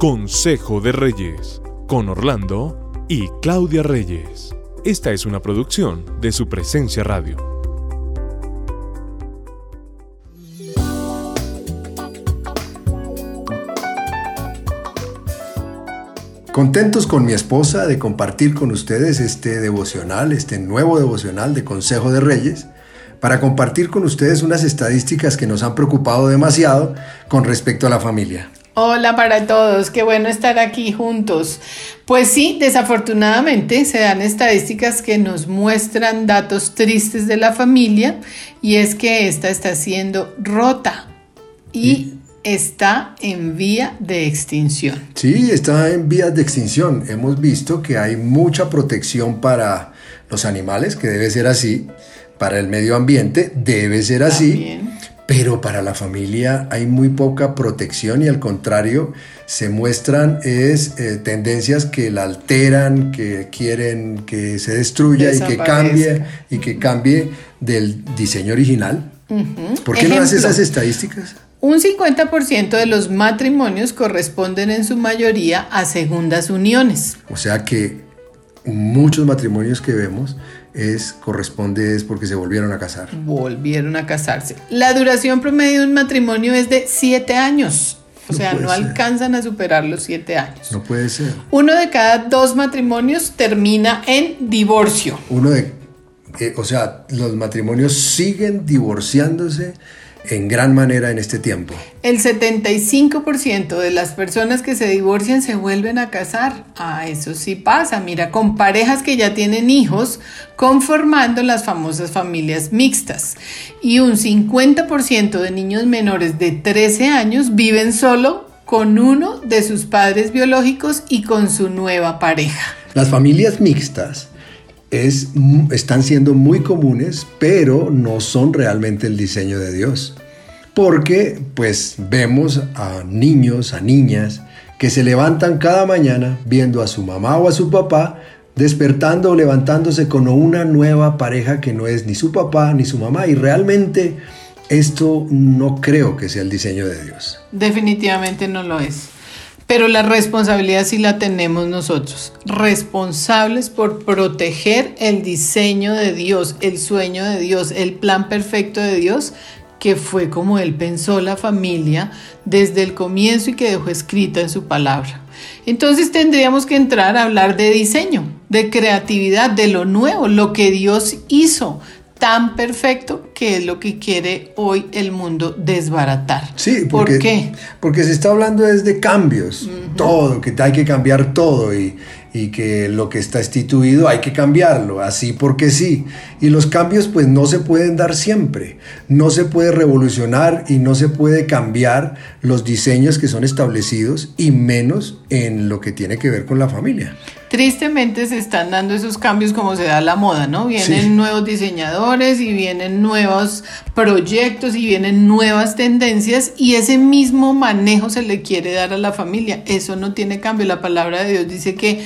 Consejo de Reyes, con Orlando y Claudia Reyes. Esta es una producción de su presencia radio. Contentos con mi esposa de compartir con ustedes este devocional, este nuevo devocional de Consejo de Reyes, para compartir con ustedes unas estadísticas que nos han preocupado demasiado con respecto a la familia. Hola para todos, qué bueno estar aquí juntos. Pues sí, desafortunadamente se dan estadísticas que nos muestran datos tristes de la familia y es que esta está siendo rota y está en vía de extinción. Sí, está en vía de extinción. Hemos visto que hay mucha protección para los animales, que debe ser así, para el medio ambiente, debe ser así pero para la familia hay muy poca protección y al contrario se muestran es eh, tendencias que la alteran, que quieren que se destruya y que cambie y que cambie del diseño original. ¿Por qué no hace esas estadísticas? Un 50% de los matrimonios corresponden en su mayoría a segundas uniones. O sea que muchos matrimonios que vemos es corresponde es porque se volvieron a casar. Volvieron a casarse. La duración promedio de un matrimonio es de siete años. O sea, no alcanzan a superar los siete años. No puede ser. Uno de cada dos matrimonios termina en divorcio. Uno de, eh, o sea, los matrimonios siguen divorciándose en gran manera en este tiempo. El 75% de las personas que se divorcian se vuelven a casar. Ah, eso sí pasa. Mira, con parejas que ya tienen hijos, conformando las famosas familias mixtas. Y un 50% de niños menores de 13 años viven solo con uno de sus padres biológicos y con su nueva pareja. Las familias mixtas es, están siendo muy comunes, pero no son realmente el diseño de Dios. Porque pues vemos a niños, a niñas, que se levantan cada mañana viendo a su mamá o a su papá despertando o levantándose con una nueva pareja que no es ni su papá ni su mamá y realmente esto no creo que sea el diseño de Dios. Definitivamente no lo es. Pero la responsabilidad sí la tenemos nosotros, responsables por proteger el diseño de Dios, el sueño de Dios, el plan perfecto de Dios, que fue como Él pensó la familia desde el comienzo y que dejó escrita en su palabra. Entonces tendríamos que entrar a hablar de diseño, de creatividad, de lo nuevo, lo que Dios hizo, tan perfecto que es lo que quiere hoy el mundo desbaratar. Sí, porque, ¿por qué? Porque se está hablando es de cambios, todo, que hay que cambiar todo y, y que lo que está instituido hay que cambiarlo, así porque sí. Y los cambios pues no se pueden dar siempre, no se puede revolucionar y no se puede cambiar los diseños que son establecidos y menos en lo que tiene que ver con la familia. Tristemente se están dando esos cambios como se da la moda, ¿no? Vienen nuevos diseñadores y vienen nuevos proyectos y vienen nuevas tendencias y ese mismo manejo se le quiere dar a la familia. Eso no tiene cambio. La palabra de Dios dice que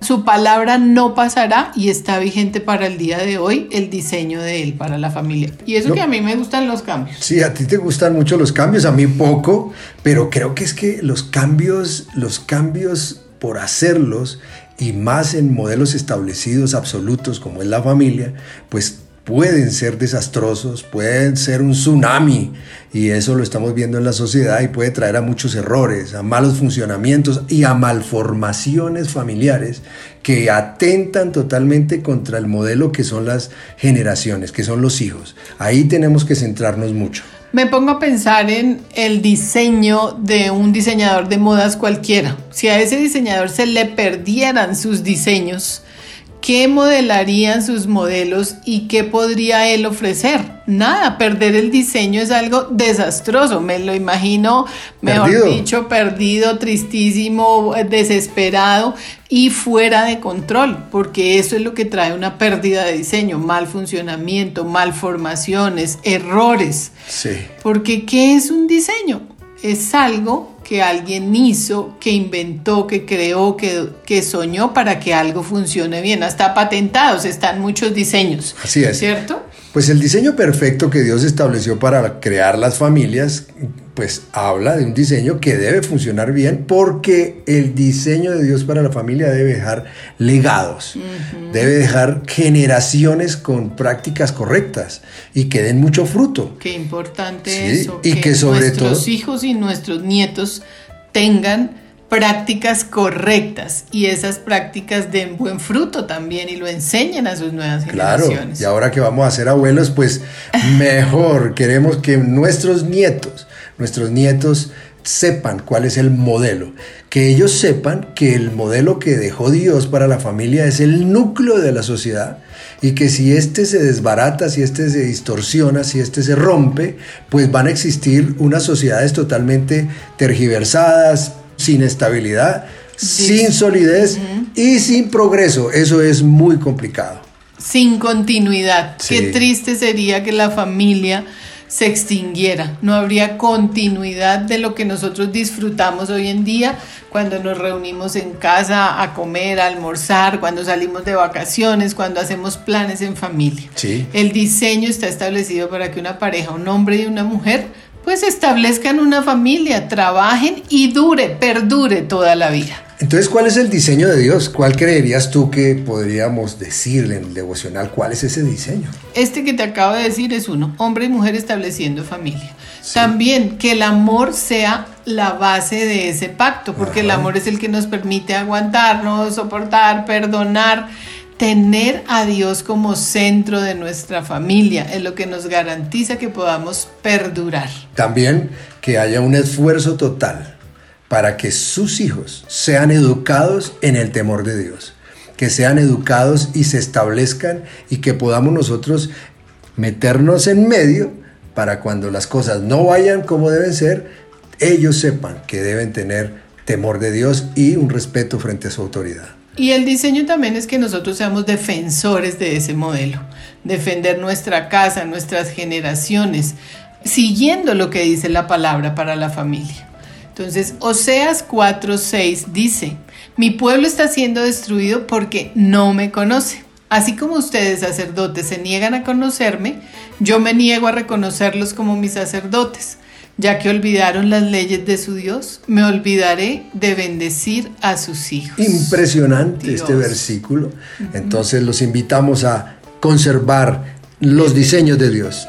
su palabra no pasará y está vigente para el día de hoy el diseño de él para la familia. Y eso que a mí me gustan los cambios. Sí, a ti te gustan mucho los cambios, a mí poco, pero creo que es que los cambios, los cambios por hacerlos y más en modelos establecidos absolutos como es la familia, pues pueden ser desastrosos, pueden ser un tsunami y eso lo estamos viendo en la sociedad y puede traer a muchos errores, a malos funcionamientos y a malformaciones familiares que atentan totalmente contra el modelo que son las generaciones, que son los hijos. Ahí tenemos que centrarnos mucho. Me pongo a pensar en el diseño de un diseñador de modas cualquiera. Si a ese diseñador se le perdieran sus diseños, ¿qué modelarían sus modelos y qué podría él ofrecer? Nada, perder el diseño es algo desastroso, me lo imagino, mejor dicho, perdido, tristísimo, desesperado y fuera de control, porque eso es lo que trae una pérdida de diseño, mal funcionamiento, malformaciones, errores. Sí. Porque ¿qué es un diseño? Es algo que alguien hizo, que inventó, que creó, que, que, soñó para que algo funcione bien. Hasta patentados están muchos diseños. Así es. ¿Cierto? Pues el diseño perfecto que Dios estableció para crear las familias pues habla de un diseño que debe funcionar bien porque el diseño de Dios para la familia debe dejar legados, debe dejar generaciones con prácticas correctas y que den mucho fruto. Qué importante eso. Y que, sobre nuestros hijos y nuestros nietos tengan prácticas correctas y esas prácticas den buen fruto también y lo enseñen a sus nuevas generaciones. Claro, y ahora que vamos a ser abuelos, pues mejor queremos que nuestros nietos, nuestros nietos sepan cuál es el modelo, que ellos sepan que el modelo que dejó Dios para la familia es el núcleo de la sociedad y que si este se desbarata, si este se distorsiona, si este se rompe, pues van a existir unas sociedades totalmente tergiversadas, sin estabilidad, sin solidez y sin progreso. Eso es muy complicado. Sin continuidad. Qué triste sería que la familia se extinguiera. No habría continuidad de lo que nosotros disfrutamos hoy en día cuando nos reunimos en casa a comer, a almorzar, cuando salimos de vacaciones, cuando hacemos planes en familia. El diseño está establecido para que una pareja, un hombre y una mujer, pues establezcan una familia, trabajen y dure, perdure toda la vida. Entonces, ¿cuál es el diseño de Dios? ¿Cuál creerías tú que podríamos decirle en el devocional? ¿Cuál es ese diseño? Este que te acabo de decir es uno, hombre y mujer estableciendo familia. También que el amor sea la base de ese pacto, porque el amor es el que nos permite aguantarnos, soportar, perdonar tener a Dios como centro de nuestra familia es lo que nos garantiza que podamos perdurar. También que haya un esfuerzo total para que sus hijos sean educados en el temor de Dios, que sean educados y se establezcan y que podamos nosotros meternos en medio para cuando las cosas no vayan como deben ser, ellos sepan que deben tener temor de Dios y un respeto frente a su autoridad. Y el diseño también es que nosotros seamos defensores de ese modelo, defender nuestra casa, nuestras generaciones, siguiendo lo que dice la palabra para la familia. Entonces, Oseas 4:6 dice, mi pueblo está siendo destruido porque no me conoce. Así como ustedes sacerdotes se niegan a conocerme, yo me niego a reconocerlos como mis sacerdotes. Ya que olvidaron las leyes de su Dios, me olvidaré de bendecir a sus hijos. Impresionante este versículo. Entonces los invitamos a conservar los diseños de Dios.